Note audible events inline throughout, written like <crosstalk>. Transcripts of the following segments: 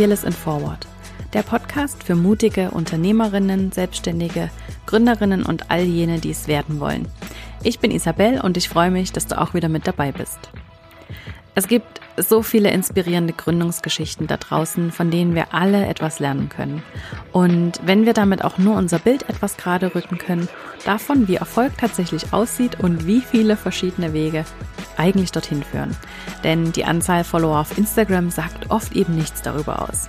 Fearless in Forward, der Podcast für mutige Unternehmerinnen, Selbstständige, Gründerinnen und all jene, die es werden wollen. Ich bin Isabel und ich freue mich, dass du auch wieder mit dabei bist. Es gibt so viele inspirierende Gründungsgeschichten da draußen, von denen wir alle etwas lernen können. Und wenn wir damit auch nur unser Bild etwas gerade rücken können, davon, wie Erfolg tatsächlich aussieht und wie viele verschiedene Wege eigentlich dorthin führen. Denn die Anzahl Follower auf Instagram sagt oft eben nichts darüber aus.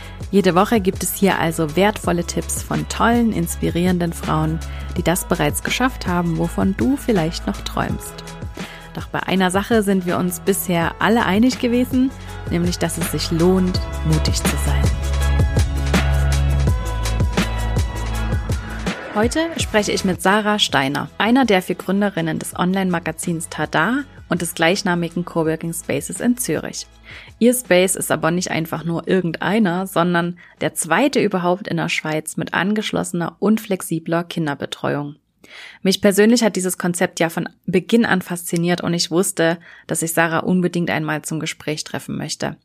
Jede Woche gibt es hier also wertvolle Tipps von tollen, inspirierenden Frauen, die das bereits geschafft haben, wovon du vielleicht noch träumst. Doch bei einer Sache sind wir uns bisher alle einig gewesen, nämlich dass es sich lohnt, mutig zu sein. Heute spreche ich mit Sarah Steiner, einer der vier Gründerinnen des Online-Magazins Tada und des gleichnamigen Coworking Spaces in Zürich. Ihr Space ist aber nicht einfach nur irgendeiner, sondern der zweite überhaupt in der Schweiz mit angeschlossener und flexibler Kinderbetreuung. Mich persönlich hat dieses Konzept ja von Beginn an fasziniert und ich wusste, dass ich Sarah unbedingt einmal zum Gespräch treffen möchte.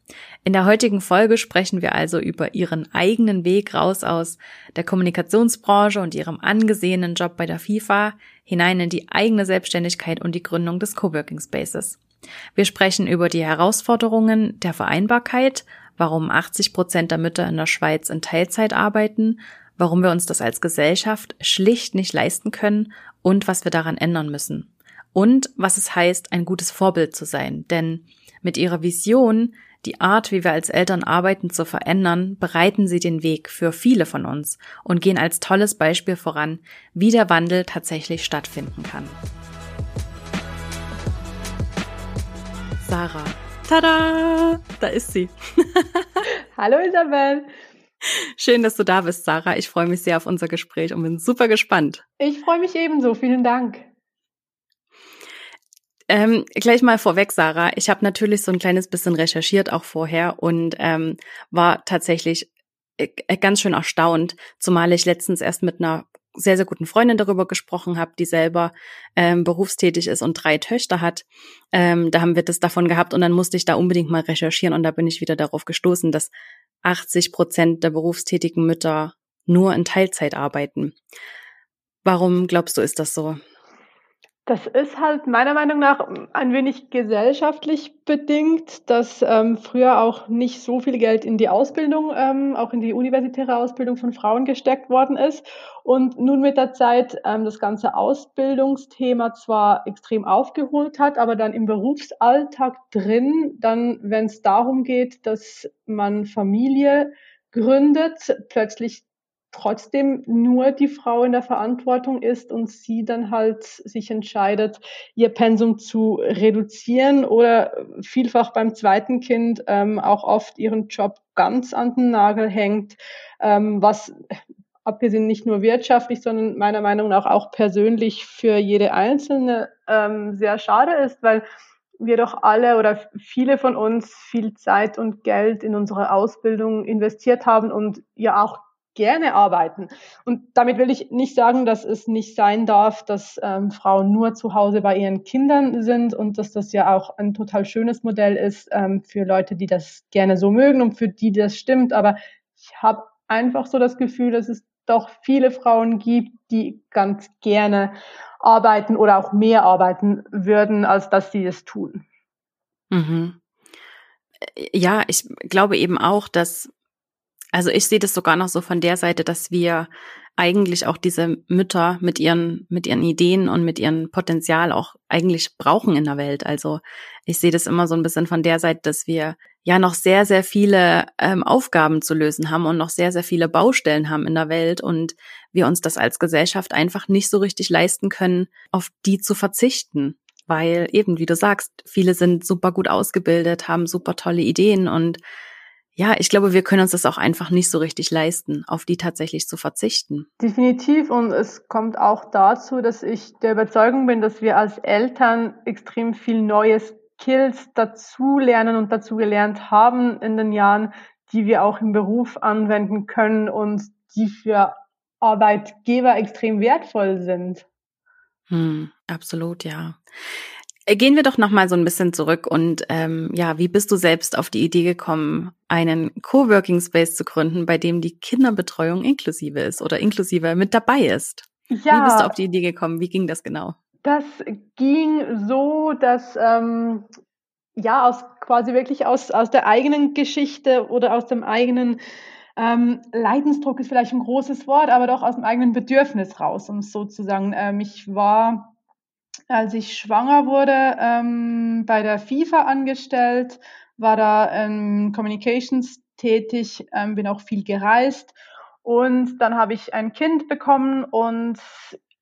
In der heutigen Folge sprechen wir also über ihren eigenen Weg raus aus der Kommunikationsbranche und ihrem angesehenen Job bei der FIFA hinein in die eigene Selbstständigkeit und die Gründung des Coworking Spaces. Wir sprechen über die Herausforderungen der Vereinbarkeit, warum 80 Prozent der Mütter in der Schweiz in Teilzeit arbeiten warum wir uns das als Gesellschaft schlicht nicht leisten können und was wir daran ändern müssen. Und was es heißt, ein gutes Vorbild zu sein. Denn mit ihrer Vision, die Art, wie wir als Eltern arbeiten, zu verändern, bereiten sie den Weg für viele von uns und gehen als tolles Beispiel voran, wie der Wandel tatsächlich stattfinden kann. Sarah. Tada! Da ist sie. <laughs> Hallo Isabel. Schön, dass du da bist, Sarah. Ich freue mich sehr auf unser Gespräch und bin super gespannt. Ich freue mich ebenso. Vielen Dank. Ähm, gleich mal vorweg, Sarah. Ich habe natürlich so ein kleines bisschen recherchiert auch vorher und ähm, war tatsächlich äh, ganz schön erstaunt, zumal ich letztens erst mit einer sehr, sehr guten Freundin darüber gesprochen habe, die selber ähm, berufstätig ist und drei Töchter hat. Ähm, da haben wir das davon gehabt und dann musste ich da unbedingt mal recherchieren und da bin ich wieder darauf gestoßen, dass 80 Prozent der berufstätigen Mütter nur in Teilzeit arbeiten. Warum glaubst du, ist das so? Das ist halt meiner Meinung nach ein wenig gesellschaftlich bedingt, dass ähm, früher auch nicht so viel Geld in die Ausbildung, ähm, auch in die universitäre Ausbildung von Frauen gesteckt worden ist. Und nun mit der Zeit ähm, das ganze Ausbildungsthema zwar extrem aufgeholt hat, aber dann im Berufsalltag drin, dann, wenn es darum geht, dass man Familie gründet, plötzlich trotzdem nur die Frau in der Verantwortung ist und sie dann halt sich entscheidet, ihr Pensum zu reduzieren oder vielfach beim zweiten Kind ähm, auch oft ihren Job ganz an den Nagel hängt, ähm, was abgesehen nicht nur wirtschaftlich, sondern meiner Meinung nach auch persönlich für jede Einzelne ähm, sehr schade ist, weil wir doch alle oder viele von uns viel Zeit und Geld in unsere Ausbildung investiert haben und ja auch gerne arbeiten. Und damit will ich nicht sagen, dass es nicht sein darf, dass ähm, Frauen nur zu Hause bei ihren Kindern sind und dass das ja auch ein total schönes Modell ist ähm, für Leute, die das gerne so mögen und für die das stimmt. Aber ich habe einfach so das Gefühl, dass es doch viele Frauen gibt, die ganz gerne arbeiten oder auch mehr arbeiten würden, als dass sie es tun. Mhm. Ja, ich glaube eben auch, dass also ich sehe das sogar noch so von der Seite, dass wir eigentlich auch diese Mütter mit ihren, mit ihren Ideen und mit ihrem Potenzial auch eigentlich brauchen in der Welt. Also ich sehe das immer so ein bisschen von der Seite, dass wir ja noch sehr, sehr viele ähm, Aufgaben zu lösen haben und noch sehr, sehr viele Baustellen haben in der Welt und wir uns das als Gesellschaft einfach nicht so richtig leisten können, auf die zu verzichten. Weil eben, wie du sagst, viele sind super gut ausgebildet, haben super tolle Ideen und ja, ich glaube, wir können uns das auch einfach nicht so richtig leisten, auf die tatsächlich zu verzichten. Definitiv. Und es kommt auch dazu, dass ich der Überzeugung bin, dass wir als Eltern extrem viel neue Skills dazulernen und dazu gelernt haben in den Jahren, die wir auch im Beruf anwenden können und die für Arbeitgeber extrem wertvoll sind. Hm, absolut, ja. Äh, gehen wir doch noch mal so ein bisschen zurück und ähm, ja, wie bist du selbst auf die Idee gekommen, einen Coworking Space zu gründen, bei dem die Kinderbetreuung inklusive ist oder inklusive mit dabei ist? Ja, wie bist du auf die Idee gekommen? Wie ging das genau? Das ging so, dass ähm, ja aus quasi wirklich aus aus der eigenen Geschichte oder aus dem eigenen ähm, Leidensdruck ist vielleicht ein großes Wort, aber doch aus dem eigenen Bedürfnis raus, um es so zu sagen. Ähm, ich war als ich schwanger wurde, ähm, bei der FIFA angestellt, war da ähm, Communications tätig, ähm, bin auch viel gereist. Und dann habe ich ein Kind bekommen und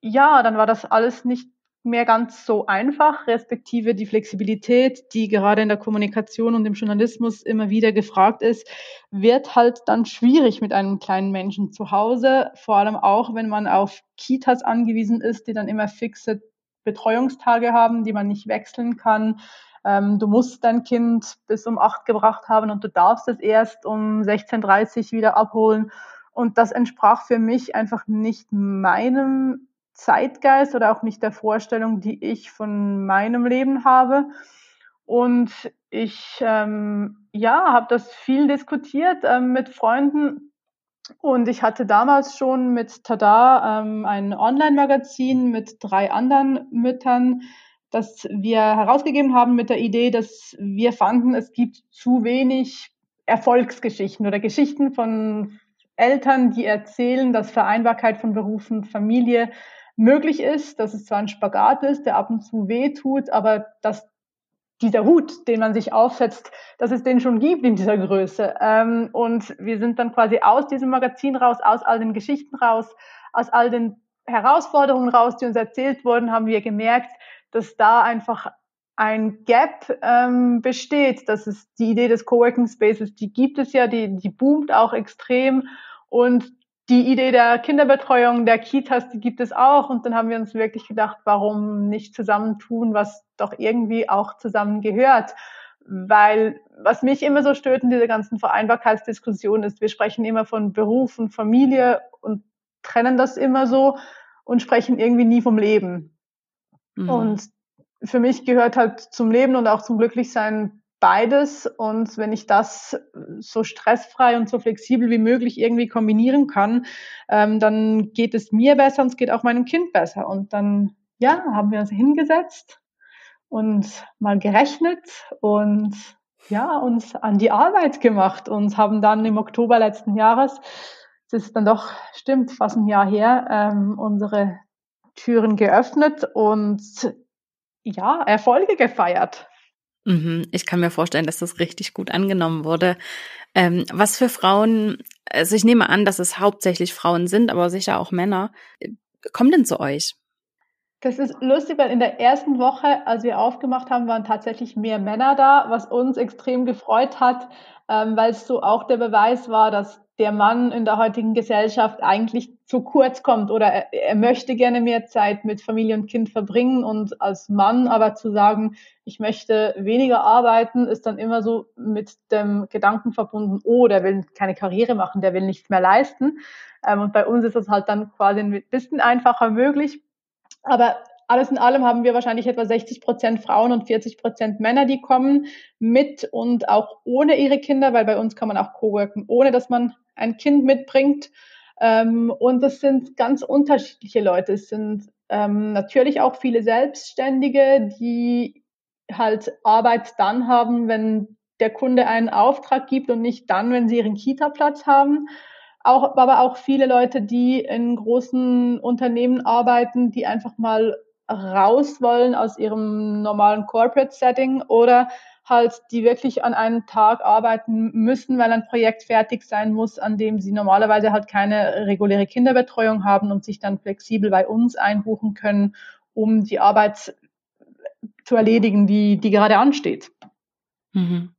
ja, dann war das alles nicht mehr ganz so einfach, respektive die Flexibilität, die gerade in der Kommunikation und im Journalismus immer wieder gefragt ist, wird halt dann schwierig mit einem kleinen Menschen zu Hause, vor allem auch, wenn man auf Kitas angewiesen ist, die dann immer fixe Betreuungstage haben, die man nicht wechseln kann. Ähm, du musst dein Kind bis um acht gebracht haben und du darfst es erst um 16.30 wieder abholen. Und das entsprach für mich einfach nicht meinem Zeitgeist oder auch nicht der Vorstellung, die ich von meinem Leben habe. Und ich ähm, ja, habe das viel diskutiert ähm, mit Freunden und ich hatte damals schon mit Tada ähm, ein Online-Magazin mit drei anderen Müttern, das wir herausgegeben haben mit der Idee, dass wir fanden, es gibt zu wenig Erfolgsgeschichten oder Geschichten von Eltern, die erzählen, dass Vereinbarkeit von Beruf und Familie möglich ist, dass es zwar ein Spagat ist, der ab und zu weh tut, aber dass dieser Hut, den man sich aufsetzt, dass es den schon gibt in dieser Größe. Ähm, und wir sind dann quasi aus diesem Magazin raus, aus all den Geschichten raus, aus all den Herausforderungen raus, die uns erzählt wurden, haben wir gemerkt, dass da einfach ein Gap ähm, besteht. Das ist die Idee des Coworking Spaces, die gibt es ja, die, die boomt auch extrem. Und die Idee der Kinderbetreuung, der Kitas, die gibt es auch. Und dann haben wir uns wirklich gedacht, warum nicht zusammentun, was doch irgendwie auch zusammengehört. Weil was mich immer so stört in dieser ganzen Vereinbarkeitsdiskussion ist, wir sprechen immer von Beruf und Familie und trennen das immer so und sprechen irgendwie nie vom Leben. Mhm. Und für mich gehört halt zum Leben und auch zum Glücklichsein beides. Und wenn ich das so stressfrei und so flexibel wie möglich irgendwie kombinieren kann, ähm, dann geht es mir besser und es geht auch meinem Kind besser. Und dann, ja, haben wir uns hingesetzt und mal gerechnet und ja, uns an die Arbeit gemacht und haben dann im Oktober letzten Jahres, das ist dann doch, stimmt, fast ein Jahr her, ähm, unsere Türen geöffnet und ja, Erfolge gefeiert. Mhm. Ich kann mir vorstellen, dass das richtig gut angenommen wurde. Ähm, was für Frauen, also ich nehme an, dass es hauptsächlich Frauen sind, aber sicher auch Männer, kommen denn zu euch? Das ist lustig, weil in der ersten Woche, als wir aufgemacht haben, waren tatsächlich mehr Männer da, was uns extrem gefreut hat, ähm, weil es so auch der Beweis war, dass der Mann in der heutigen Gesellschaft eigentlich zu kurz kommt oder er, er, möchte gerne mehr Zeit mit Familie und Kind verbringen und als Mann aber zu sagen, ich möchte weniger arbeiten, ist dann immer so mit dem Gedanken verbunden, oh, der will keine Karriere machen, der will nichts mehr leisten. Ähm, und bei uns ist das halt dann quasi ein bisschen einfacher möglich. Aber alles in allem haben wir wahrscheinlich etwa 60 Prozent Frauen und 40 Prozent Männer, die kommen mit und auch ohne ihre Kinder, weil bei uns kann man auch coworken, ohne dass man ein Kind mitbringt. Ähm, und das sind ganz unterschiedliche Leute. Es sind ähm, natürlich auch viele Selbstständige, die halt Arbeit dann haben, wenn der Kunde einen Auftrag gibt und nicht dann, wenn sie ihren Kita-Platz haben. Auch, aber auch viele Leute, die in großen Unternehmen arbeiten, die einfach mal raus wollen aus ihrem normalen Corporate Setting oder halt, die wirklich an einem Tag arbeiten müssen, weil ein Projekt fertig sein muss, an dem sie normalerweise halt keine reguläre Kinderbetreuung haben und sich dann flexibel bei uns einbuchen können, um die Arbeit zu erledigen, die, die gerade ansteht. Mhm.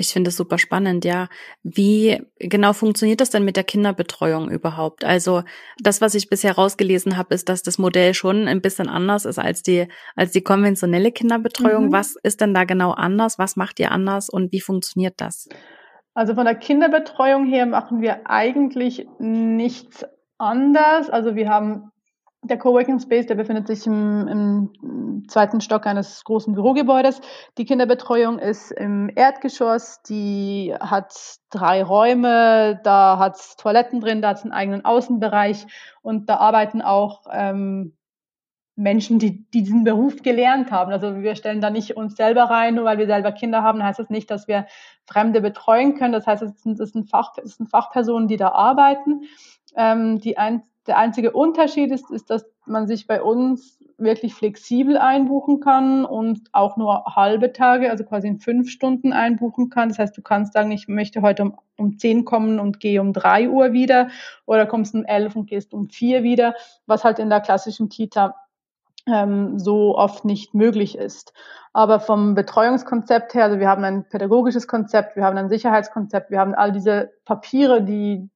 Ich finde es super spannend, ja. Wie genau funktioniert das denn mit der Kinderbetreuung überhaupt? Also das, was ich bisher rausgelesen habe, ist, dass das Modell schon ein bisschen anders ist als die als die konventionelle Kinderbetreuung. Mhm. Was ist denn da genau anders? Was macht ihr anders und wie funktioniert das? Also von der Kinderbetreuung her machen wir eigentlich nichts anders. Also wir haben der Coworking Space, der befindet sich im, im, zweiten Stock eines großen Bürogebäudes. Die Kinderbetreuung ist im Erdgeschoss, die hat drei Räume, da hat es Toiletten drin, da hat es einen eigenen Außenbereich. Und da arbeiten auch ähm, Menschen, die, die diesen Beruf gelernt haben. Also wir stellen da nicht uns selber rein, nur weil wir selber Kinder haben, heißt das nicht, dass wir Fremde betreuen können. Das heißt, es sind, es sind, Fach, es sind Fachpersonen, die da arbeiten. Ähm, die ein, der einzige Unterschied ist, ist, dass man sich bei uns wirklich flexibel einbuchen kann und auch nur halbe Tage, also quasi in fünf Stunden einbuchen kann. Das heißt, du kannst sagen, ich möchte heute um, um zehn kommen und gehe um drei Uhr wieder oder kommst um elf und gehst um vier wieder, was halt in der klassischen Kita ähm, so oft nicht möglich ist. Aber vom Betreuungskonzept her, also wir haben ein pädagogisches Konzept, wir haben ein Sicherheitskonzept, wir haben all diese Papiere, die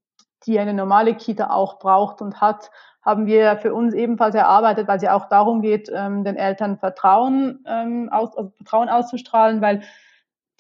die eine normale Kita auch braucht und hat, haben wir für uns ebenfalls erarbeitet, weil es ja auch darum geht, ähm, den Eltern Vertrauen, ähm, aus, also Vertrauen auszustrahlen, weil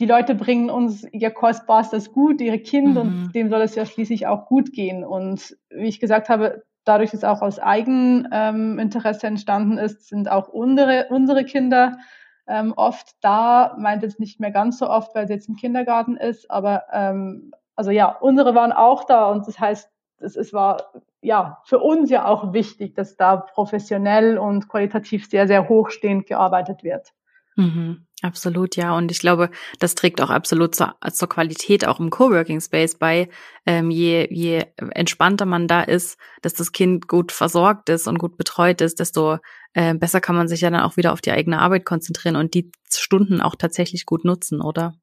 die Leute bringen uns ihr kostbarstes Gut, ihre Kind, mhm. und dem soll es ja schließlich auch gut gehen. Und wie ich gesagt habe, dadurch, dass es auch aus Eigeninteresse ähm, entstanden ist, sind auch unsere, unsere Kinder ähm, oft da, meint jetzt nicht mehr ganz so oft, weil sie jetzt im Kindergarten ist, aber ähm, also ja, unsere waren auch da und das heißt, es, es war ja für uns ja auch wichtig, dass da professionell und qualitativ sehr, sehr hochstehend gearbeitet wird. Mhm, absolut, ja. Und ich glaube, das trägt auch absolut zur, zur Qualität auch im Coworking Space bei. Ähm, je, je entspannter man da ist, dass das Kind gut versorgt ist und gut betreut ist, desto äh, besser kann man sich ja dann auch wieder auf die eigene Arbeit konzentrieren und die Stunden auch tatsächlich gut nutzen, oder?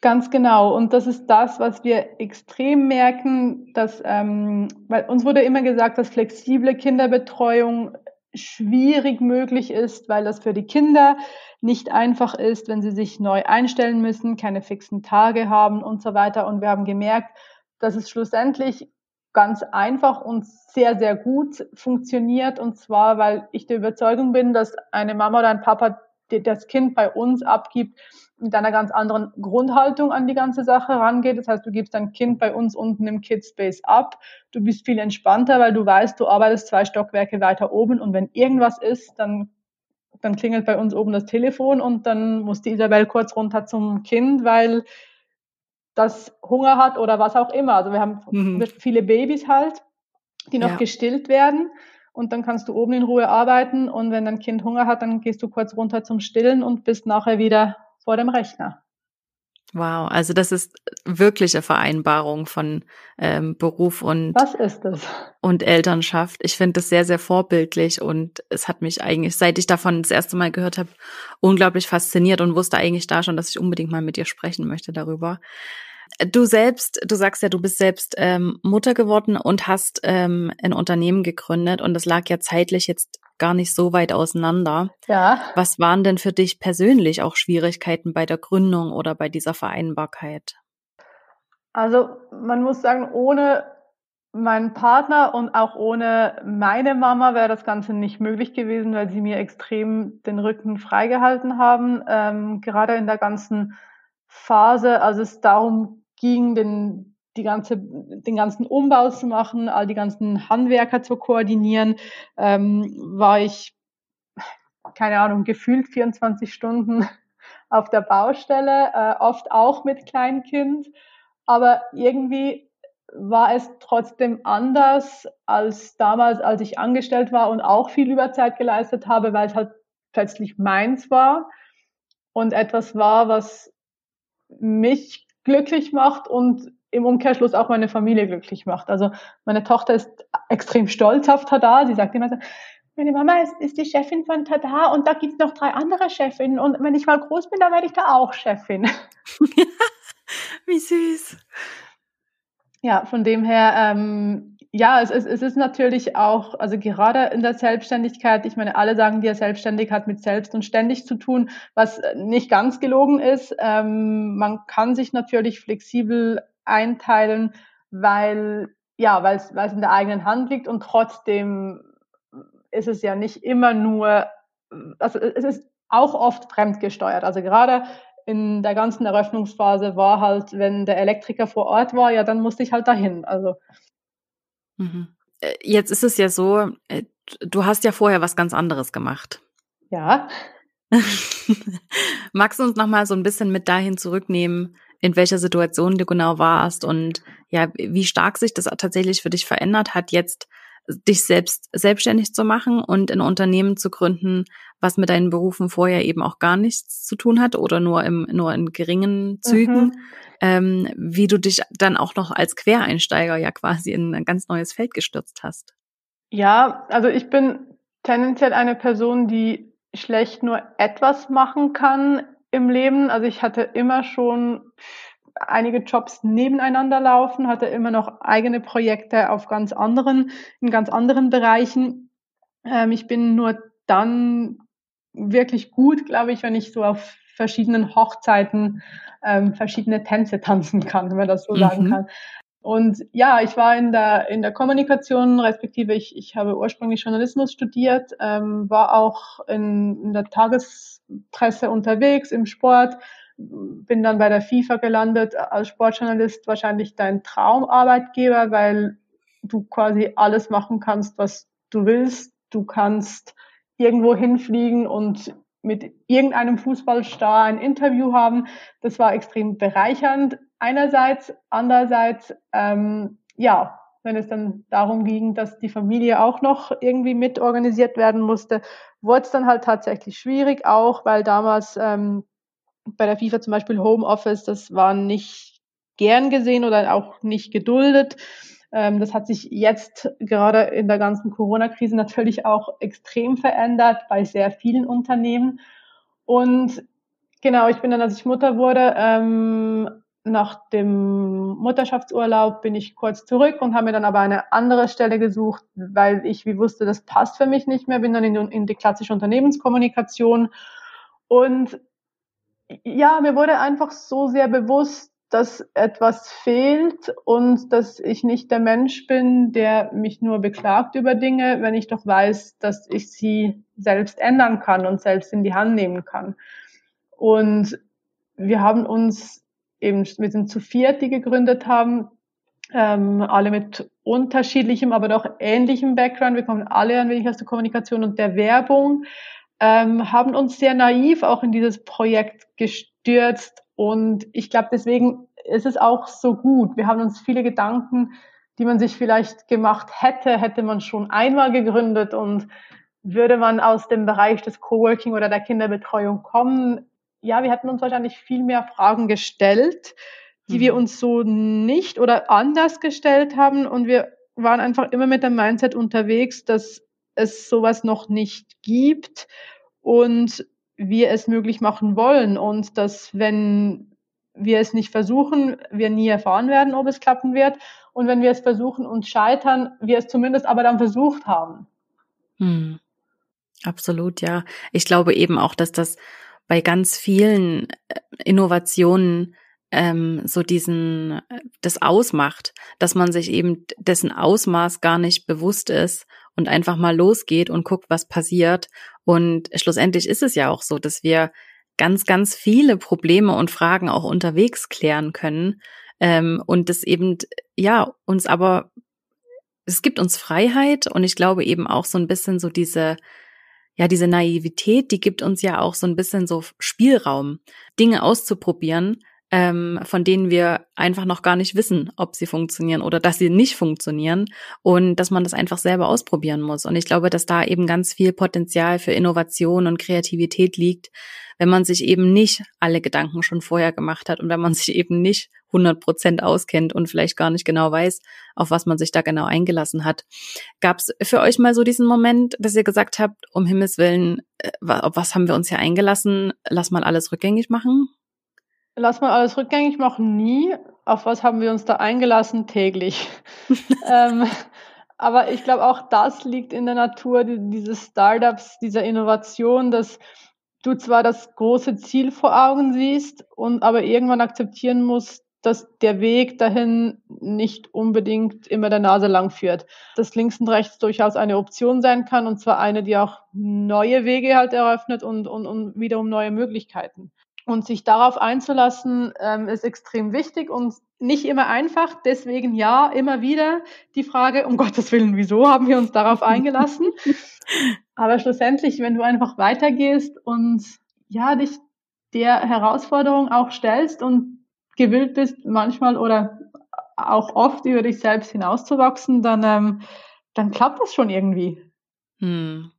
Ganz genau. Und das ist das, was wir extrem merken, dass, ähm, weil uns wurde immer gesagt, dass flexible Kinderbetreuung schwierig möglich ist, weil das für die Kinder nicht einfach ist, wenn sie sich neu einstellen müssen, keine fixen Tage haben und so weiter. Und wir haben gemerkt, dass es schlussendlich ganz einfach und sehr, sehr gut funktioniert. Und zwar, weil ich der Überzeugung bin, dass eine Mama oder ein Papa das Kind bei uns abgibt, mit einer ganz anderen Grundhaltung an die ganze Sache rangeht. Das heißt, du gibst dein Kind bei uns unten im Kidspace ab. Du bist viel entspannter, weil du weißt, du arbeitest zwei Stockwerke weiter oben und wenn irgendwas ist, dann, dann klingelt bei uns oben das Telefon und dann muss die Isabel kurz runter zum Kind, weil das Hunger hat oder was auch immer. Also wir haben mhm. viele Babys halt, die noch ja. gestillt werden und dann kannst du oben in Ruhe arbeiten und wenn dein Kind Hunger hat, dann gehst du kurz runter zum Stillen und bist nachher wieder vor dem Rechner. Wow, also das ist wirkliche Vereinbarung von ähm, Beruf und Was ist es? und Elternschaft. Ich finde das sehr, sehr vorbildlich und es hat mich eigentlich, seit ich davon das erste Mal gehört habe, unglaublich fasziniert und wusste eigentlich da schon, dass ich unbedingt mal mit dir sprechen möchte darüber. Du selbst, du sagst ja, du bist selbst ähm, Mutter geworden und hast ähm, ein Unternehmen gegründet und das lag ja zeitlich jetzt gar nicht so weit auseinander. Ja. Was waren denn für dich persönlich auch Schwierigkeiten bei der Gründung oder bei dieser Vereinbarkeit? Also man muss sagen, ohne meinen Partner und auch ohne meine Mama wäre das Ganze nicht möglich gewesen, weil sie mir extrem den Rücken freigehalten haben. Ähm, gerade in der ganzen Phase, als es darum ging, den, die ganze, den ganzen Umbau zu machen, all die ganzen Handwerker zu koordinieren, ähm, war ich, keine Ahnung, gefühlt 24 Stunden <laughs> auf der Baustelle, äh, oft auch mit Kleinkind. Aber irgendwie war es trotzdem anders als damals, als ich angestellt war und auch viel Überzeit geleistet habe, weil es halt plötzlich meins war und etwas war, was mich glücklich macht und im Umkehrschluss auch meine Familie glücklich macht. Also meine Tochter ist extrem stolz auf Tada. Sie sagt immer so, meine Mama ist, ist die Chefin von Tada und da gibt's noch drei andere Chefinnen und wenn ich mal groß bin, dann werde ich da auch Chefin. <laughs> <laughs> Wie süß. Ja, von dem her, ähm, ja, es ist, es ist natürlich auch, also gerade in der Selbstständigkeit, ich meine, alle sagen dir, selbstständig hat mit selbst und ständig zu tun, was nicht ganz gelogen ist. Ähm, man kann sich natürlich flexibel einteilen, weil, ja, weil es, in der eigenen Hand liegt und trotzdem ist es ja nicht immer nur, also es ist auch oft fremdgesteuert. Also gerade in der ganzen Eröffnungsphase war halt, wenn der Elektriker vor Ort war, ja, dann musste ich halt dahin. Also Mhm. Äh, jetzt ist es ja so, äh, du hast ja vorher was ganz anderes gemacht. Ja. <laughs> Magst du uns noch mal so ein bisschen mit dahin zurücknehmen, in welcher Situation du genau warst und ja, wie stark sich das tatsächlich für dich verändert hat, jetzt dich selbst selbstständig zu machen und ein Unternehmen zu gründen, was mit deinen Berufen vorher eben auch gar nichts zu tun hat oder nur im nur in geringen Zügen, mhm. ähm, wie du dich dann auch noch als Quereinsteiger ja quasi in ein ganz neues Feld gestürzt hast. Ja, also ich bin tendenziell eine Person, die schlecht nur etwas machen kann im Leben. Also ich hatte immer schon einige Jobs nebeneinander laufen, hatte immer noch eigene Projekte auf ganz anderen, in ganz anderen Bereichen. Ähm, ich bin nur dann wirklich gut, glaube ich, wenn ich so auf verschiedenen Hochzeiten ähm, verschiedene Tänze tanzen kann, wenn man das so mhm. sagen kann. Und ja, ich war in der, in der Kommunikation, respektive ich, ich habe ursprünglich Journalismus studiert, ähm, war auch in, in der Tagespresse unterwegs, im Sport, bin dann bei der FIFA gelandet als Sportjournalist, wahrscheinlich dein Traumarbeitgeber, weil du quasi alles machen kannst, was du willst. Du kannst irgendwo hinfliegen und mit irgendeinem Fußballstar ein Interview haben. Das war extrem bereichernd einerseits. Andererseits, ähm, ja, wenn es dann darum ging, dass die Familie auch noch irgendwie mit organisiert werden musste, wurde es dann halt tatsächlich schwierig, auch weil damals ähm, bei der FIFA zum Beispiel Homeoffice, das war nicht gern gesehen oder auch nicht geduldet. Ähm, das hat sich jetzt gerade in der ganzen Corona-Krise natürlich auch extrem verändert bei sehr vielen Unternehmen. Und genau, ich bin dann, als ich Mutter wurde, ähm, nach dem Mutterschaftsurlaub bin ich kurz zurück und habe mir dann aber eine andere Stelle gesucht, weil ich wie wusste, das passt für mich nicht mehr, bin dann in in die klassische Unternehmenskommunikation und ja, mir wurde einfach so sehr bewusst, dass etwas fehlt und dass ich nicht der Mensch bin, der mich nur beklagt über Dinge, wenn ich doch weiß, dass ich sie selbst ändern kann und selbst in die Hand nehmen kann. Und wir haben uns eben, wir sind zu viert, die gegründet haben, ähm, alle mit unterschiedlichem, aber doch ähnlichem Background. Wir kommen alle ein wenig aus der Kommunikation und der Werbung ähm, haben uns sehr naiv auch in dieses Projekt gestürzt und ich glaube, deswegen ist es auch so gut. Wir haben uns viele Gedanken, die man sich vielleicht gemacht hätte, hätte man schon einmal gegründet und würde man aus dem Bereich des Coworking oder der Kinderbetreuung kommen, ja, wir hätten uns wahrscheinlich viel mehr Fragen gestellt, die mhm. wir uns so nicht oder anders gestellt haben und wir waren einfach immer mit dem Mindset unterwegs, dass es sowas noch nicht gibt und wir es möglich machen wollen und dass wenn wir es nicht versuchen, wir nie erfahren werden, ob es klappen wird und wenn wir es versuchen und scheitern, wir es zumindest aber dann versucht haben. Hm. Absolut, ja. Ich glaube eben auch, dass das bei ganz vielen äh, Innovationen ähm, so diesen äh, das ausmacht, dass man sich eben dessen Ausmaß gar nicht bewusst ist und einfach mal losgeht und guckt, was passiert. Und schlussendlich ist es ja auch so, dass wir ganz, ganz viele Probleme und Fragen auch unterwegs klären können. Ähm, und das eben, ja, uns aber, es gibt uns Freiheit und ich glaube eben auch so ein bisschen so diese, ja, diese Naivität, die gibt uns ja auch so ein bisschen so Spielraum, Dinge auszuprobieren, ähm, von denen wir einfach noch gar nicht wissen, ob sie funktionieren oder dass sie nicht funktionieren und dass man das einfach selber ausprobieren muss. Und ich glaube, dass da eben ganz viel Potenzial für Innovation und Kreativität liegt, wenn man sich eben nicht alle Gedanken schon vorher gemacht hat und wenn man <laughs> sich eben nicht 100 Prozent auskennt und vielleicht gar nicht genau weiß, auf was man sich da genau eingelassen hat. Gab es für euch mal so diesen Moment, dass ihr gesagt habt, um Himmels Willen, äh, auf was haben wir uns hier eingelassen? Lass mal alles rückgängig machen? Lass mal alles rückgängig machen, nie. Auf was haben wir uns da eingelassen? Täglich. <laughs> ähm, aber ich glaube auch das liegt in der Natur dieses Startups, dieser Innovation, dass du zwar das große Ziel vor Augen siehst und aber irgendwann akzeptieren musst, dass der Weg dahin nicht unbedingt immer der Nase lang führt. Dass links und rechts durchaus eine Option sein kann und zwar eine, die auch neue Wege halt eröffnet und, und, und wiederum neue Möglichkeiten. Und sich darauf einzulassen, ähm, ist extrem wichtig und nicht immer einfach. Deswegen ja, immer wieder die Frage, um <laughs> Gottes Willen, wieso haben wir uns darauf eingelassen? <laughs> Aber schlussendlich, wenn du einfach weitergehst und ja, dich der Herausforderung auch stellst und gewillt bist, manchmal oder auch oft über dich selbst hinauszuwachsen, dann, ähm, dann klappt das schon irgendwie. Hm.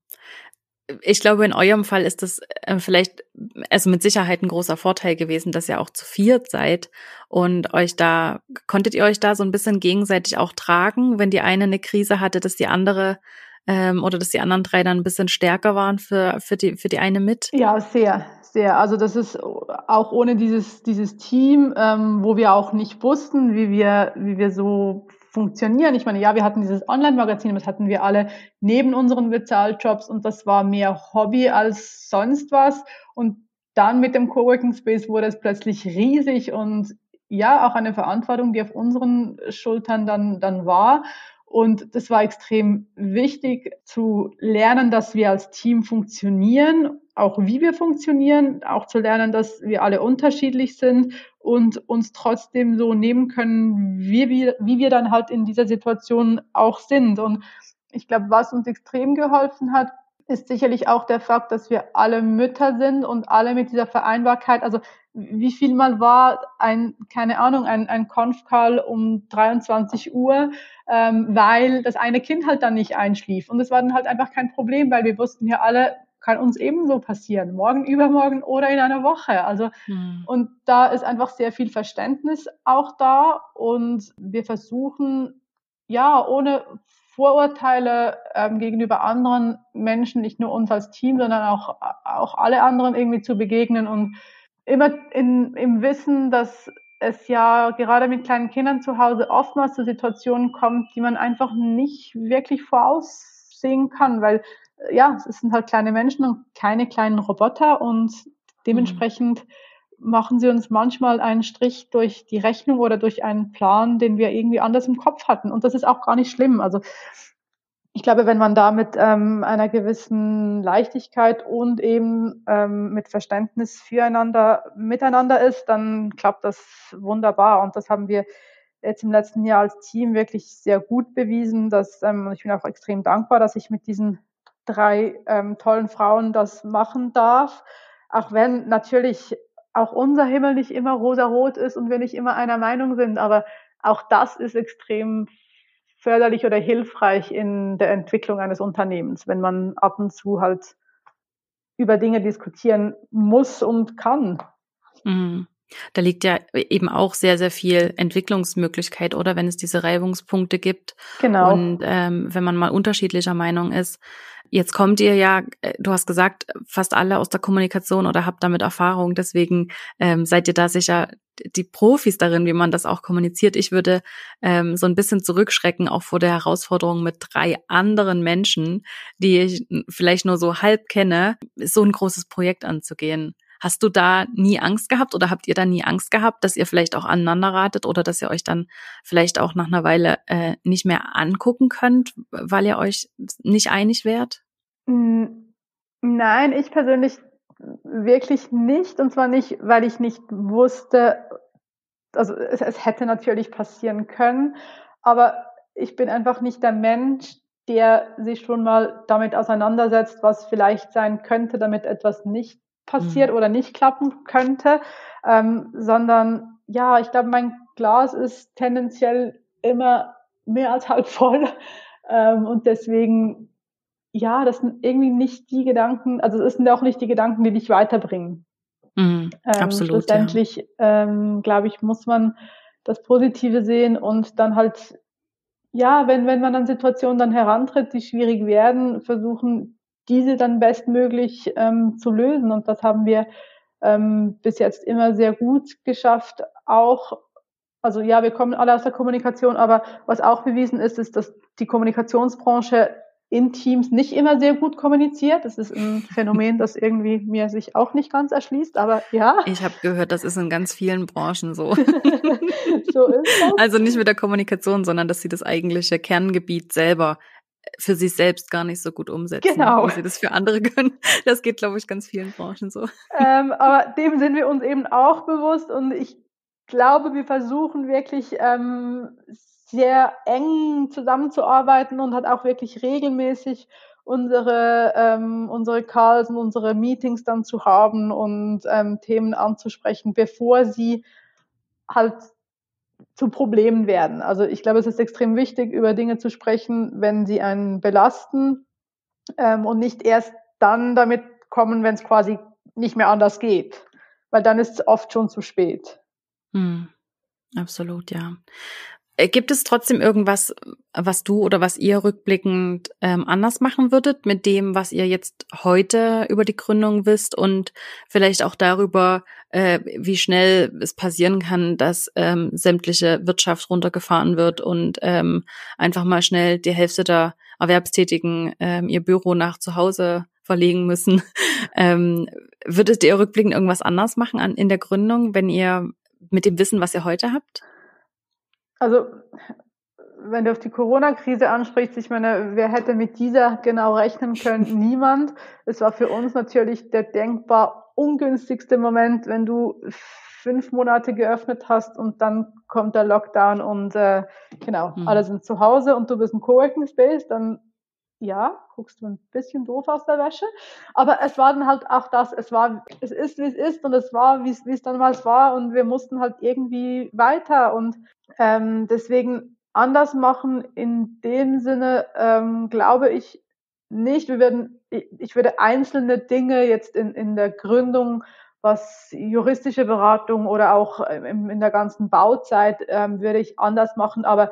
Ich glaube, in eurem Fall ist das äh, vielleicht, also mit Sicherheit ein großer Vorteil gewesen, dass ihr auch zu viert seid und euch da, konntet ihr euch da so ein bisschen gegenseitig auch tragen, wenn die eine eine Krise hatte, dass die andere ähm, oder dass die anderen drei dann ein bisschen stärker waren für, für, die, für die eine mit? Ja, sehr, sehr. Also das ist auch ohne dieses, dieses Team, ähm, wo wir auch nicht wussten, wie wir, wie wir so funktionieren. Ich meine, ja, wir hatten dieses Online-Magazin, das hatten wir alle neben unseren Bezahljobs und das war mehr Hobby als sonst was. Und dann mit dem Coworking Space wurde es plötzlich riesig und ja, auch eine Verantwortung, die auf unseren Schultern dann, dann war. Und das war extrem wichtig zu lernen, dass wir als Team funktionieren, auch wie wir funktionieren, auch zu lernen, dass wir alle unterschiedlich sind und uns trotzdem so nehmen können, wie wir, wie wir dann halt in dieser Situation auch sind. Und ich glaube, was uns extrem geholfen hat, ist sicherlich auch der Fakt, dass wir alle Mütter sind und alle mit dieser Vereinbarkeit, also wie viel mal war ein, keine Ahnung, ein, ein Conf-Call um 23 Uhr, ähm, weil das eine Kind halt dann nicht einschlief. Und es war dann halt einfach kein Problem, weil wir wussten ja alle, kann uns ebenso passieren, morgen, übermorgen oder in einer Woche. Also, hm. und da ist einfach sehr viel Verständnis auch da und wir versuchen, ja, ohne Vorurteile ähm, gegenüber anderen Menschen, nicht nur uns als Team, sondern auch, auch alle anderen irgendwie zu begegnen und immer in, im Wissen, dass es ja gerade mit kleinen Kindern zu Hause oftmals zu Situationen kommt, die man einfach nicht wirklich voraussehen kann, weil ja, es sind halt kleine Menschen und keine kleinen Roboter und dementsprechend mhm. machen sie uns manchmal einen Strich durch die Rechnung oder durch einen Plan, den wir irgendwie anders im Kopf hatten. Und das ist auch gar nicht schlimm. Also ich glaube, wenn man da mit ähm, einer gewissen Leichtigkeit und eben ähm, mit Verständnis füreinander miteinander ist, dann klappt das wunderbar. Und das haben wir jetzt im letzten Jahr als Team wirklich sehr gut bewiesen. Dass, ähm, ich bin auch extrem dankbar, dass ich mit diesen drei ähm, tollen Frauen das machen darf. Auch wenn natürlich auch unser Himmel nicht immer rosa-rot ist und wir nicht immer einer Meinung sind, aber auch das ist extrem förderlich oder hilfreich in der Entwicklung eines Unternehmens, wenn man ab und zu halt über Dinge diskutieren muss und kann. Mhm. Da liegt ja eben auch sehr, sehr viel Entwicklungsmöglichkeit, oder wenn es diese Reibungspunkte gibt. Genau. Und ähm, wenn man mal unterschiedlicher Meinung ist. Jetzt kommt ihr ja, äh, du hast gesagt, fast alle aus der Kommunikation oder habt damit Erfahrung. Deswegen ähm, seid ihr da sicher die Profis darin, wie man das auch kommuniziert. Ich würde ähm, so ein bisschen zurückschrecken, auch vor der Herausforderung mit drei anderen Menschen, die ich vielleicht nur so halb kenne, so ein großes Projekt anzugehen. Hast du da nie Angst gehabt oder habt ihr da nie Angst gehabt, dass ihr vielleicht auch aneinander ratet oder dass ihr euch dann vielleicht auch nach einer Weile äh, nicht mehr angucken könnt, weil ihr euch nicht einig wärt? Hm, nein, ich persönlich wirklich nicht. Und zwar nicht, weil ich nicht wusste, also es, es hätte natürlich passieren können, aber ich bin einfach nicht der Mensch, der sich schon mal damit auseinandersetzt, was vielleicht sein könnte, damit etwas nicht passiert mhm. oder nicht klappen könnte, ähm, sondern ja, ich glaube, mein Glas ist tendenziell immer mehr als halb voll <laughs> ähm, und deswegen ja, das sind irgendwie nicht die Gedanken, also es sind auch nicht die Gedanken, die dich weiterbringen. Mhm, ähm, absolut. Schlussendlich, ja. ähm, glaube ich, muss man das Positive sehen und dann halt, ja, wenn, wenn man an Situationen dann herantritt, die schwierig werden, versuchen, diese dann bestmöglich ähm, zu lösen. Und das haben wir ähm, bis jetzt immer sehr gut geschafft, auch also ja, wir kommen alle aus der Kommunikation, aber was auch bewiesen ist, ist, dass die Kommunikationsbranche in Teams nicht immer sehr gut kommuniziert. Das ist ein <laughs> Phänomen, das irgendwie mir sich auch nicht ganz erschließt, aber ja. Ich habe gehört, das ist in ganz vielen Branchen so. <laughs> so ist <laughs> das. Also nicht mit der Kommunikation, sondern dass sie das eigentliche Kerngebiet selber für sich selbst gar nicht so gut umsetzen, genau. wie sie das für andere <laughs> können. Das geht, glaube ich, ganz vielen Branchen so. Ähm, aber dem sind wir uns eben auch bewusst und ich glaube, wir versuchen wirklich ähm, sehr eng zusammenzuarbeiten und hat auch wirklich regelmäßig unsere, ähm, unsere Calls und unsere Meetings dann zu haben und ähm, Themen anzusprechen, bevor sie halt zu Problemen werden. Also ich glaube, es ist extrem wichtig, über Dinge zu sprechen, wenn sie einen belasten ähm, und nicht erst dann damit kommen, wenn es quasi nicht mehr anders geht, weil dann ist es oft schon zu spät. Hm, absolut, ja. Äh, gibt es trotzdem irgendwas, was du oder was ihr rückblickend ähm, anders machen würdet mit dem, was ihr jetzt heute über die Gründung wisst und vielleicht auch darüber, äh, wie schnell es passieren kann, dass ähm, sämtliche Wirtschaft runtergefahren wird und ähm, einfach mal schnell die Hälfte der Erwerbstätigen ähm, ihr Büro nach zu Hause verlegen müssen. <laughs> ähm, würdet ihr rückblickend irgendwas anders machen an, in der Gründung, wenn ihr mit dem Wissen, was ihr heute habt? Also, wenn du auf die Corona-Krise ansprichst, ich meine, wer hätte mit dieser genau rechnen können? <laughs> Niemand. Es war für uns natürlich der denkbar ungünstigste Moment, wenn du fünf Monate geöffnet hast und dann kommt der Lockdown und äh, genau, mhm. alle sind zu Hause und du bist im Coworking Space, dann ja, guckst du ein bisschen doof aus der Wäsche. Aber es war dann halt auch das, es war, es ist, wie es ist und es war, wie es, wie es damals war und wir mussten halt irgendwie weiter und ähm, deswegen anders machen in dem Sinne, ähm, glaube ich nicht. Wir werden, ich, würde einzelne Dinge jetzt in, in der Gründung was juristische Beratung oder auch in, in der ganzen Bauzeit ähm, würde ich anders machen, aber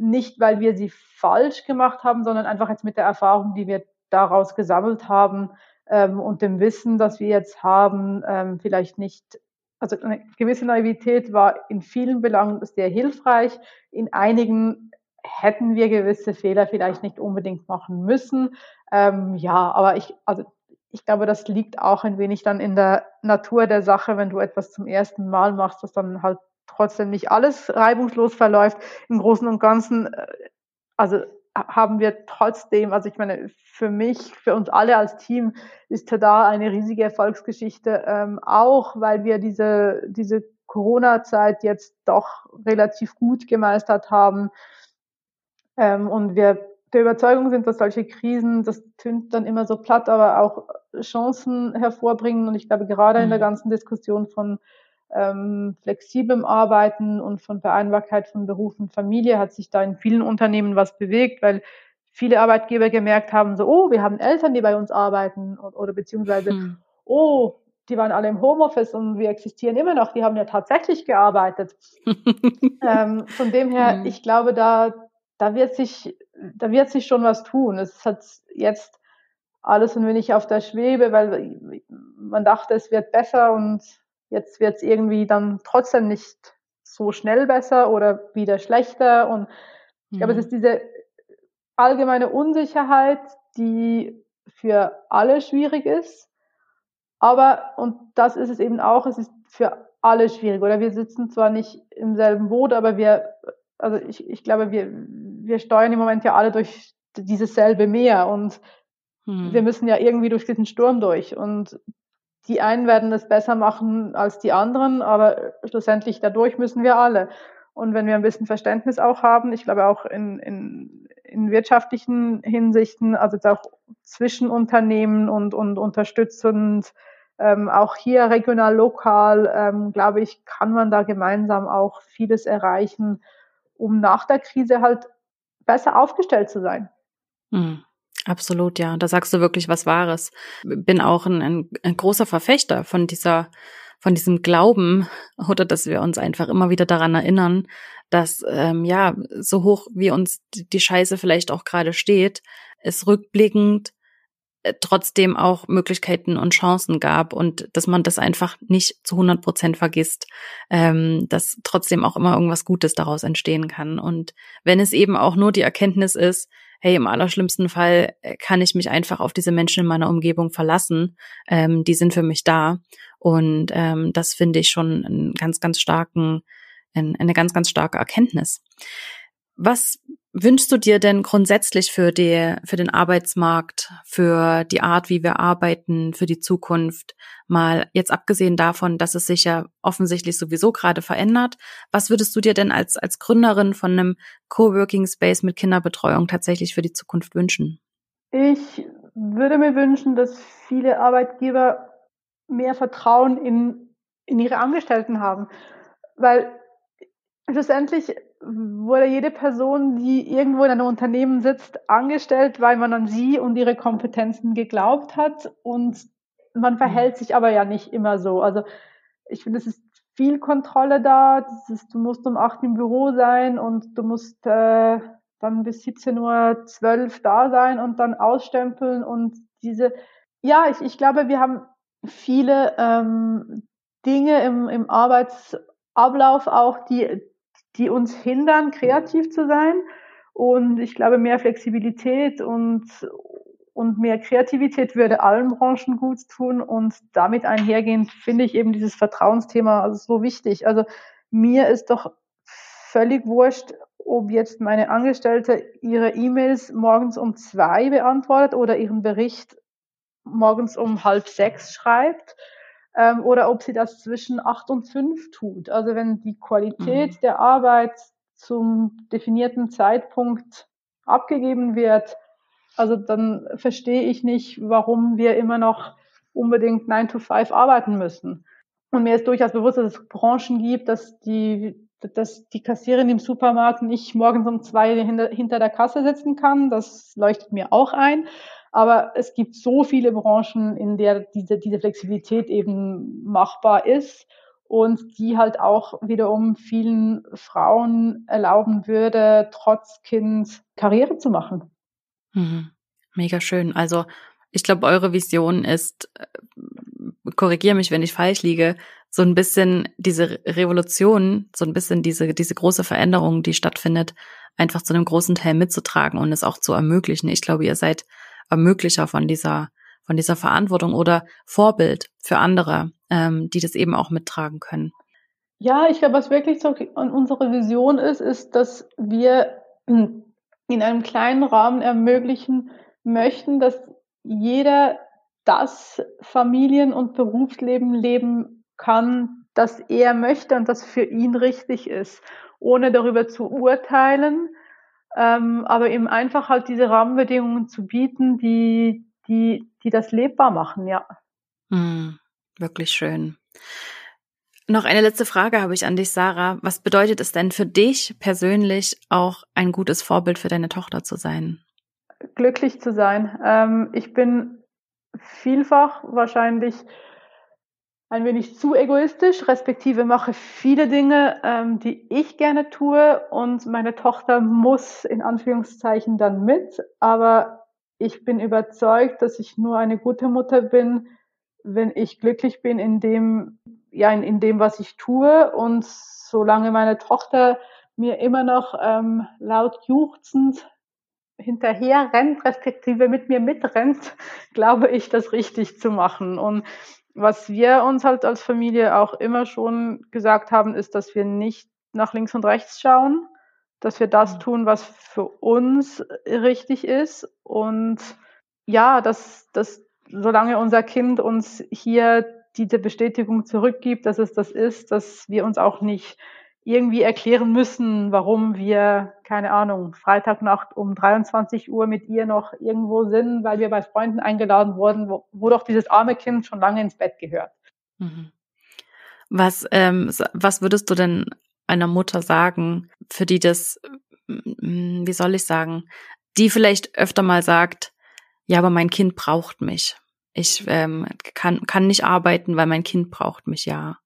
nicht, weil wir sie falsch gemacht haben, sondern einfach jetzt mit der Erfahrung, die wir daraus gesammelt haben ähm, und dem Wissen, das wir jetzt haben, ähm, vielleicht nicht, also eine gewisse Naivität war in vielen Belangen sehr hilfreich. In einigen hätten wir gewisse Fehler vielleicht nicht unbedingt machen müssen. Ähm, ja, aber ich, also ich glaube, das liegt auch ein wenig dann in der Natur der Sache, wenn du etwas zum ersten Mal machst, das dann halt trotzdem nicht alles reibungslos verläuft. Im Großen und Ganzen, äh, also haben wir trotzdem, also ich meine, für mich, für uns alle als Team ist Tada eine riesige Erfolgsgeschichte, ähm, auch weil wir diese, diese Corona-Zeit jetzt doch relativ gut gemeistert haben. Ähm, und wir der Überzeugung sind, dass solche Krisen, das tönt dann immer so platt, aber auch Chancen hervorbringen. Und ich glaube, gerade in der mhm. ganzen Diskussion von ähm, flexiblem Arbeiten und von Vereinbarkeit von Beruf und Familie hat sich da in vielen Unternehmen was bewegt, weil viele Arbeitgeber gemerkt haben, so, oh, wir haben Eltern, die bei uns arbeiten oder, oder beziehungsweise, hm. oh, die waren alle im Homeoffice und wir existieren immer noch, die haben ja tatsächlich gearbeitet. <laughs> ähm, von dem her, hm. ich glaube, da, da wird sich, da wird sich schon was tun. Es hat jetzt alles ein wenig auf der Schwebe, weil man dachte, es wird besser und Jetzt wird es irgendwie dann trotzdem nicht so schnell besser oder wieder schlechter. Und ich glaube, es mhm. ist diese allgemeine Unsicherheit, die für alle schwierig ist. Aber, und das ist es eben auch, es ist für alle schwierig. Oder wir sitzen zwar nicht im selben Boot, aber wir, also ich, ich glaube, wir, wir steuern im Moment ja alle durch dieses selbe Meer und hm. wir müssen ja irgendwie durch diesen Sturm durch. Und die einen werden es besser machen als die anderen, aber schlussendlich dadurch müssen wir alle. Und wenn wir ein bisschen Verständnis auch haben, ich glaube auch in, in, in wirtschaftlichen Hinsichten, also auch zwischen Unternehmen und, und unterstützend, ähm, auch hier regional, lokal, ähm, glaube ich, kann man da gemeinsam auch vieles erreichen, um nach der Krise halt besser aufgestellt zu sein. Mhm. Absolut, ja. Da sagst du wirklich was Wahres. Bin auch ein, ein, ein großer Verfechter von dieser, von diesem Glauben <laughs> oder dass wir uns einfach immer wieder daran erinnern, dass ähm, ja so hoch wie uns die Scheiße vielleicht auch gerade steht, es rückblickend äh, trotzdem auch Möglichkeiten und Chancen gab und dass man das einfach nicht zu 100 Prozent vergisst, ähm, dass trotzdem auch immer irgendwas Gutes daraus entstehen kann. Und wenn es eben auch nur die Erkenntnis ist, hey, im allerschlimmsten Fall äh, kann ich mich einfach auf diese Menschen in meiner Umgebung verlassen, ähm, die sind für mich da. Und ähm, das finde ich schon einen ganz, ganz starken, eine ganz, ganz starke Erkenntnis. Was wünschst du dir denn grundsätzlich für, die, für den Arbeitsmarkt, für die Art, wie wir arbeiten, für die Zukunft? Mal jetzt abgesehen davon, dass es sich ja offensichtlich sowieso gerade verändert. Was würdest du dir denn als, als Gründerin von einem Coworking Space mit Kinderbetreuung tatsächlich für die Zukunft wünschen? Ich würde mir wünschen, dass viele Arbeitgeber mehr Vertrauen in, in ihre Angestellten haben. Weil schlussendlich wurde jede Person, die irgendwo in einem Unternehmen sitzt, angestellt, weil man an sie und ihre Kompetenzen geglaubt hat. Und man verhält sich aber ja nicht immer so. Also ich finde, es ist viel Kontrolle da. Ist, du musst um acht im Büro sein und du musst äh, dann bis 17 Uhr zwölf da sein und dann ausstempeln und diese, ja, ich, ich glaube, wir haben viele ähm, Dinge im, im Arbeitsablauf auch, die, die uns hindern, kreativ zu sein. Und ich glaube, mehr Flexibilität und, und mehr Kreativität würde allen Branchen gut tun. Und damit einhergehend finde ich eben dieses Vertrauensthema so wichtig. Also mir ist doch völlig wurscht, ob jetzt meine Angestellte ihre E-Mails morgens um zwei beantwortet oder ihren Bericht morgens um halb sechs schreibt ähm, oder ob sie das zwischen acht und fünf tut. Also wenn die Qualität mhm. der Arbeit zum definierten Zeitpunkt abgegeben wird, also dann verstehe ich nicht, warum wir immer noch unbedingt 9 to 5 arbeiten müssen. Und mir ist durchaus bewusst, dass es Branchen gibt, dass die, dass die Kassierin im Supermarkt nicht morgens um zwei hinter, hinter der Kasse sitzen kann. Das leuchtet mir auch ein. Aber es gibt so viele Branchen, in der diese, diese Flexibilität eben machbar ist und die halt auch wiederum vielen Frauen erlauben würde, trotz Kind Karriere zu machen. Mhm. Mega schön. Also ich glaube, eure Vision ist, äh, korrigiere mich, wenn ich falsch liege, so ein bisschen diese Revolution, so ein bisschen diese, diese große Veränderung, die stattfindet, einfach zu einem großen Teil mitzutragen und es auch zu ermöglichen. Ich glaube, ihr seid Ermöglicher von dieser, von dieser Verantwortung oder Vorbild für andere, ähm, die das eben auch mittragen können. Ja, ich glaube, was wirklich so unsere Vision ist, ist, dass wir in einem kleinen Rahmen ermöglichen möchten, dass jeder das Familien- und Berufsleben leben kann, das er möchte und das für ihn richtig ist, ohne darüber zu urteilen, ähm, aber eben einfach halt diese Rahmenbedingungen zu bieten, die, die, die das lebbar machen, ja. Mm, wirklich schön. Noch eine letzte Frage habe ich an dich, Sarah. Was bedeutet es denn für dich persönlich auch ein gutes Vorbild für deine Tochter zu sein? Glücklich zu sein. Ähm, ich bin vielfach wahrscheinlich ein wenig zu egoistisch, respektive mache viele Dinge, ähm, die ich gerne tue und meine Tochter muss in Anführungszeichen dann mit. Aber ich bin überzeugt, dass ich nur eine gute Mutter bin, wenn ich glücklich bin in dem, ja, in, in dem, was ich tue. Und solange meine Tochter mir immer noch ähm, laut juchzend hinterher rennt, respektive mit mir mitrennt, <laughs> glaube ich, das richtig zu machen. Und was wir uns halt als Familie auch immer schon gesagt haben, ist, dass wir nicht nach links und rechts schauen, dass wir das tun, was für uns richtig ist. Und ja, dass, dass solange unser Kind uns hier diese Bestätigung zurückgibt, dass es das ist, dass wir uns auch nicht irgendwie erklären müssen, warum wir, keine Ahnung, Freitagnacht um 23 Uhr mit ihr noch irgendwo sind, weil wir bei Freunden eingeladen wurden, wo, wo doch dieses arme Kind schon lange ins Bett gehört. Mhm. Was, ähm, was würdest du denn einer Mutter sagen, für die das, wie soll ich sagen, die vielleicht öfter mal sagt, ja, aber mein Kind braucht mich. Ich ähm, kann, kann nicht arbeiten, weil mein Kind braucht mich, ja.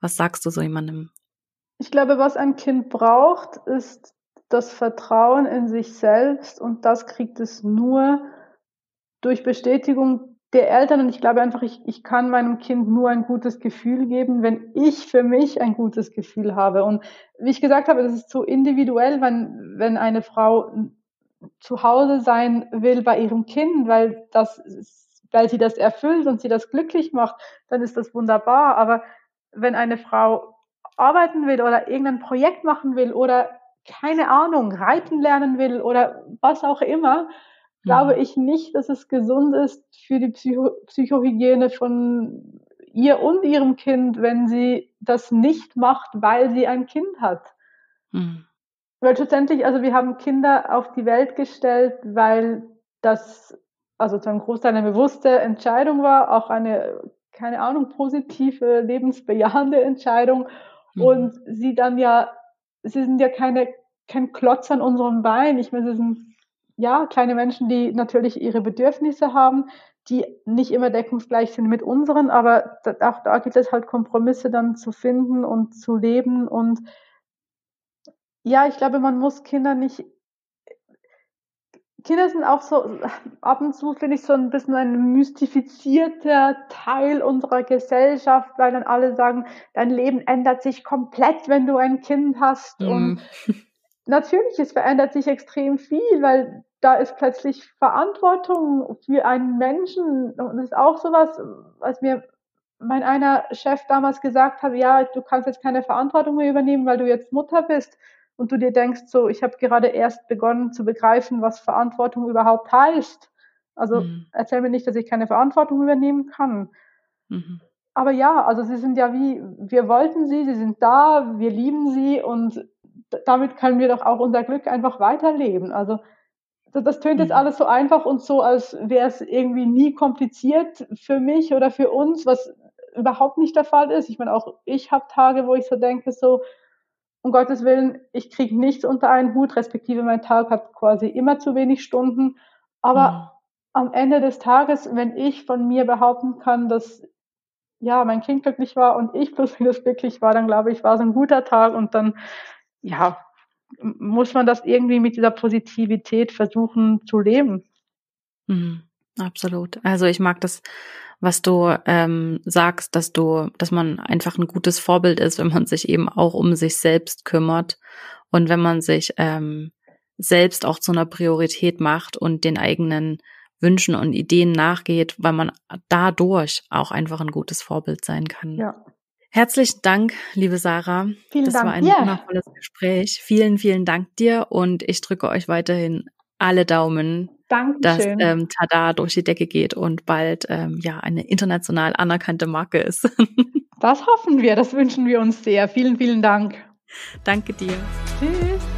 Was sagst du so jemandem? Ich glaube, was ein Kind braucht, ist das Vertrauen in sich selbst und das kriegt es nur, durch Bestätigung der Eltern und ich glaube einfach, ich, ich kann meinem Kind nur ein gutes Gefühl geben, wenn ich für mich ein gutes Gefühl habe. Und wie ich gesagt habe, das ist so individuell, wenn, wenn eine Frau zu Hause sein will bei ihrem Kind, weil das, weil sie das erfüllt und sie das glücklich macht, dann ist das wunderbar. Aber wenn eine Frau arbeiten will oder irgendein Projekt machen will oder keine Ahnung, reiten lernen will oder was auch immer, glaube mhm. ich nicht, dass es gesund ist für die Psycho Psychohygiene von ihr und ihrem Kind, wenn sie das nicht macht, weil sie ein Kind hat. Mhm. Weil schlussendlich, also wir haben Kinder auf die Welt gestellt, weil das also zu einem Großteil eine bewusste Entscheidung war, auch eine, keine Ahnung, positive, lebensbejahende Entscheidung. Mhm. Und sie dann ja, sie sind ja keine, kein Klotz an unserem Bein. Ich meine, sie sind ja kleine Menschen, die natürlich ihre Bedürfnisse haben, die nicht immer deckungsgleich sind mit unseren, aber auch da gibt es halt Kompromisse dann zu finden und zu leben und ja, ich glaube, man muss Kinder nicht Kinder sind auch so, ab und zu finde ich so ein bisschen ein mystifizierter Teil unserer Gesellschaft, weil dann alle sagen, dein Leben ändert sich komplett, wenn du ein Kind hast. Mm. Und natürlich, es verändert sich extrem viel, weil da ist plötzlich Verantwortung für einen Menschen. Und das ist auch sowas, was mir mein einer Chef damals gesagt hat, ja, du kannst jetzt keine Verantwortung mehr übernehmen, weil du jetzt Mutter bist und du dir denkst, so, ich habe gerade erst begonnen zu begreifen, was Verantwortung überhaupt heißt. Also mhm. erzähl mir nicht, dass ich keine Verantwortung übernehmen kann. Mhm. Aber ja, also sie sind ja wie, wir wollten sie, sie sind da, wir lieben sie und damit können wir doch auch unser Glück einfach weiterleben. Also das, das tönt jetzt mhm. alles so einfach und so, als wäre es irgendwie nie kompliziert für mich oder für uns, was überhaupt nicht der Fall ist. Ich meine, auch ich habe Tage, wo ich so denke, so, um Gottes Willen, ich kriege nichts unter einen Hut, respektive mein Tag hat quasi immer zu wenig Stunden. Aber mhm. am Ende des Tages, wenn ich von mir behaupten kann, dass ja, mein Kind glücklich war und ich plus minus glücklich war, dann glaube ich, war es ein guter Tag und dann, ja, muss man das irgendwie mit dieser Positivität versuchen zu leben. Mhm, absolut. Also ich mag das was du ähm, sagst, dass du, dass man einfach ein gutes Vorbild ist, wenn man sich eben auch um sich selbst kümmert und wenn man sich ähm, selbst auch zu einer Priorität macht und den eigenen Wünschen und Ideen nachgeht, weil man dadurch auch einfach ein gutes Vorbild sein kann. Ja. Herzlichen Dank, liebe Sarah. Vielen das Dank war ein dir. wundervolles Gespräch. Vielen, vielen Dank dir und ich drücke euch weiterhin alle Daumen, Dankeschön. dass ähm, Tada durch die Decke geht und bald ähm, ja eine international anerkannte Marke ist. <laughs> das hoffen wir, das wünschen wir uns sehr. Vielen, vielen Dank. Danke dir. Tschüss.